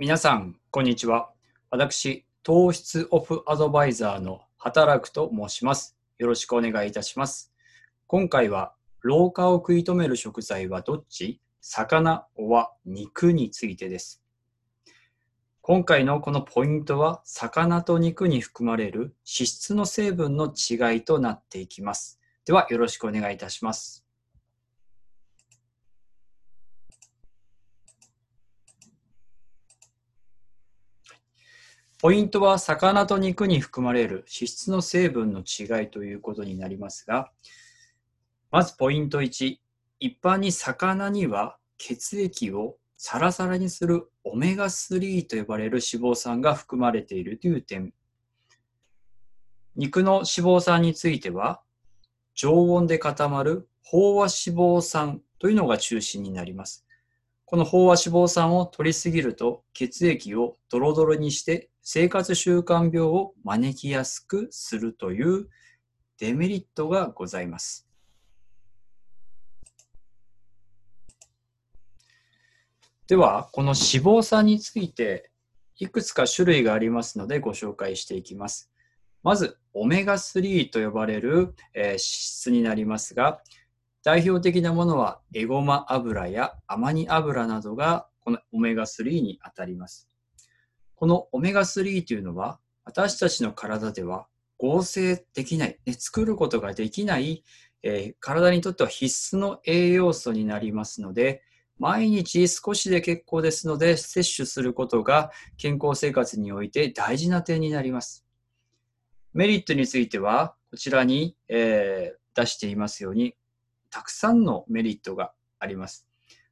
皆さん、こんにちは。私、糖質オフアドバイザーの働くと申します。よろしくお願いいたします。今回は、老化を食い止める食材はどっち？魚、おは、肉についてです。今回のこのポイントは、魚と肉に含まれる脂質の成分の違いとなっていきます。では、よろしくお願いいたします。ポイントは魚と肉に含まれる脂質の成分の違いということになりますが、まずポイント1、一般に魚には血液をサラサラにするオメガ3と呼ばれる脂肪酸が含まれているという点。肉の脂肪酸については、常温で固まる飽和脂肪酸というのが中心になります。この飽和脂肪酸を取りすぎると血液をドロドロにして生活習慣病を招きやすくするというデメリットがございます。では、この脂肪酸についていくつか種類がありますのでご紹介していきます。まず、オメガ3と呼ばれる、え脂質になりますが、代表的なものはエゴマ油やアマニ油などがこのオメガ3にあたります。このオメガ3というのは、私たちの体では合成できない、ね、作ることができない、えー、体にとっては必須の栄養素になりますので、毎日少しで結構ですので、摂取することが健康生活において大事な点になります。メリットについては、こちらに、えー、出していますように、たくさんのメリットがあります。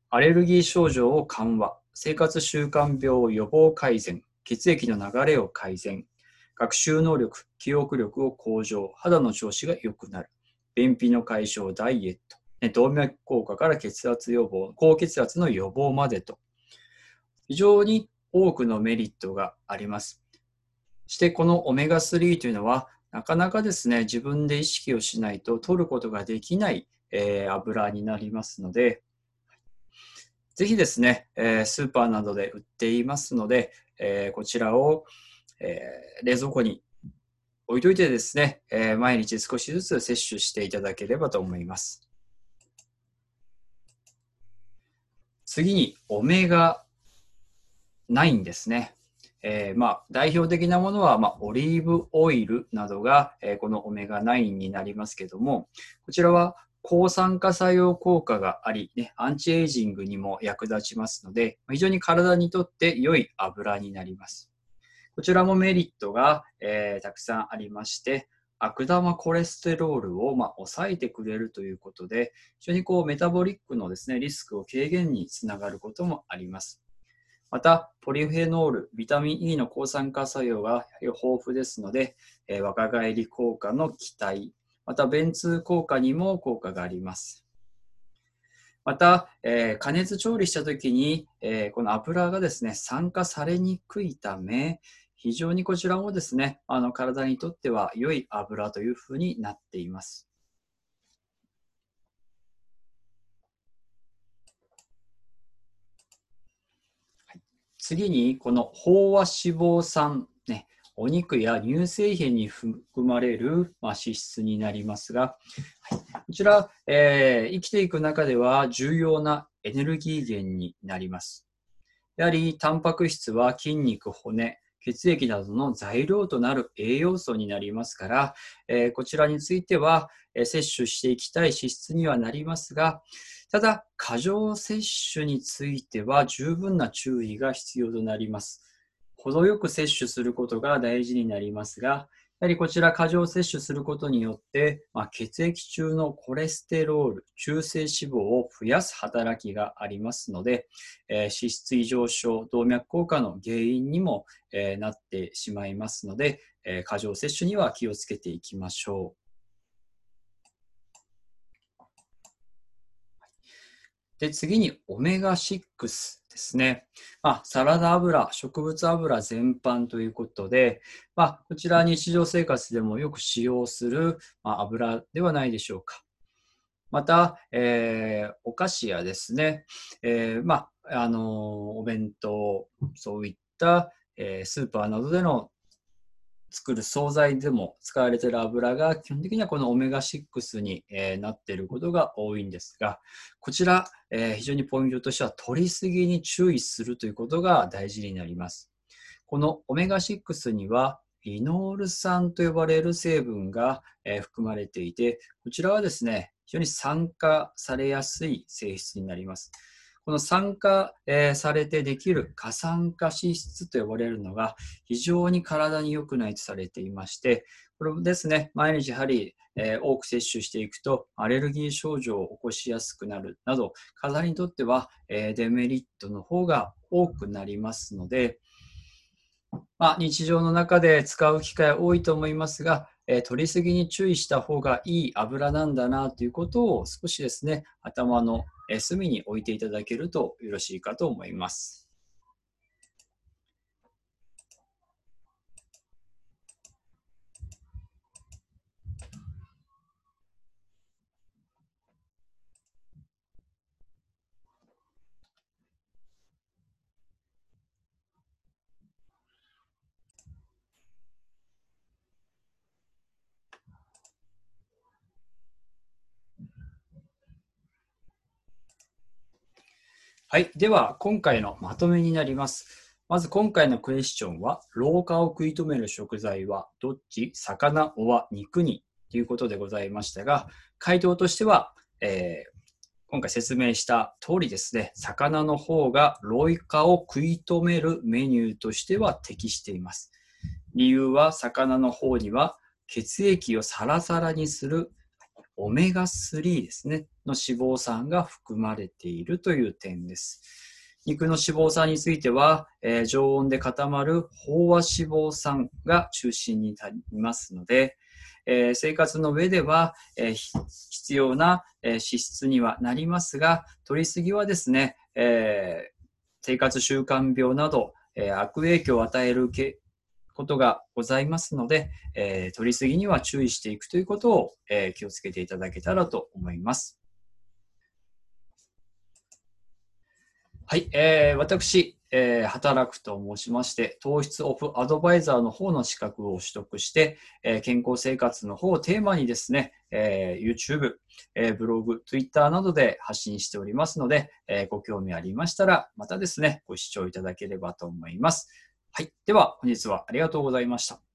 アレルギー症状を緩和、生活習慣病予防改善、血液の流れを改善、学習能力、記憶力を向上、肌の調子が良くなる、便秘の解消、ダイエット、動脈硬化から血圧予防、高血圧の予防までと、非常に多くのメリットがあります。そしてこのオメガ3というのは、なかなかですね、自分で意識をしないと取ることができない、えー、油になりますので、ぜひですね、えー、スーパーなどで売っていますので、えー、こちらを、えー、冷蔵庫に置いといてですね、えー、毎日少しずつ摂取していただければと思います。次に、オメガ9ですね。えー、まあ、代表的なものは、まあ、オリーブオイルなどが、えー、このオメガ9になりますけども、こちらは抗酸化作用効果があり、ね、アンチエイジングにも役立ちますので、非常に体にとって良い油になります。こちらもメリットが、えー、たくさんありまして、悪玉コレステロールを、まあ、抑えてくれるということで、非常にこうメタボリックのですね、リスクを軽減につながることもあります。また、ポリフェノール、ビタミン E の抗酸化作用が豊富ですので、えー、若返り効果の期待、また便通効果にも効果があります。また、えー、加熱調理したときに、えー、この油がですね、酸化されにくいため、非常にこちらもですね、あの体にとっては良い油というふうになっています。次に、この飽和脂肪酸お肉や乳製品に含まれる、まあ、脂質になりますが、はい、こちら、えー、生きていく中では重要なエネルギー源になります。やはり、タンパク質は筋肉、骨、血液などの材料となる栄養素になりますから、えー、こちらについては、えー、摂取していきたい脂質にはなりますが、ただ、過剰摂取については十分な注意が必要となります。程よく摂取することが大事になりますが、やはりこちら過剰摂取することによって、まあ、血液中のコレステロール、中性脂肪を増やす働きがありますので、えー、脂質異常症、動脈硬化の原因にも、えー、なってしまいますので、えー、過剰摂取には気をつけていきましょう。で、次にオメガ6ですね。まあ、サラダ油、植物油全般ということで、まあ、こちら日常生活でもよく使用する、まあ、油ではないでしょうか。また、えー、お菓子やですね、えー、まあ、あのー、お弁当、そういった、えスーパーなどでの作る惣菜でも使われている油が基本的にはこのオメガ6に、えなっていることが多いんですが、こちら、え非常にポイントとしては取りすぎに注意するということが大事になります。このオメガ6にはリノール酸と呼ばれる成分が、え含まれていて、こちらはですね、非常に酸化されやすい性質になります。この酸化、えー、されてできる過酸化脂質と呼ばれるのが非常に体に良くないとされていまして、これですね、毎日やはり、えー、多く摂取していくとアレルギー症状を起こしやすくなるなど、体にとっては、えー、デメリットの方が多くなりますので、まあ、日常の中で使う機会多いと思いますが、えー、取りすぎに注意した方がいい油なんだなということを少しですね、頭の隅に置いていただけるとよろしいかと思います。はい。では、今回のまとめになります。まず今回のクエスチョンは、老化を食い止める食材はどっち？魚、おは、肉に？ということでございましたが、回答としては、えー、今回説明した通りですね、魚の方が老化を食い止めるメニューとしては適しています。理由は魚の方には血液をサラサラにするオメガ3ですね、の脂肪酸が含まれているという点です。肉の脂肪酸については、えー、常温で固まる飽和脂肪酸が中心になりますので、えー、生活の上では、えー、必要な、え脂質にはなりますが、取りすぎはですね、え生活習慣病など、え悪影響を与えることがございますので、えー、取りすぎには注意していくということを、えー、気をつけていただけたらと思います。はい、えー、私、えー、働くと申しまして、糖質オフアドバイザーの方の資格を取得して、えー、健康生活の方をテーマにですね、えー、YouTube、えー、ブログ、Twitter などで発信しておりますので、えー、ご興味ありましたら、またですね、ご視聴いただければと思います。はい。では、本日はありがとうございました。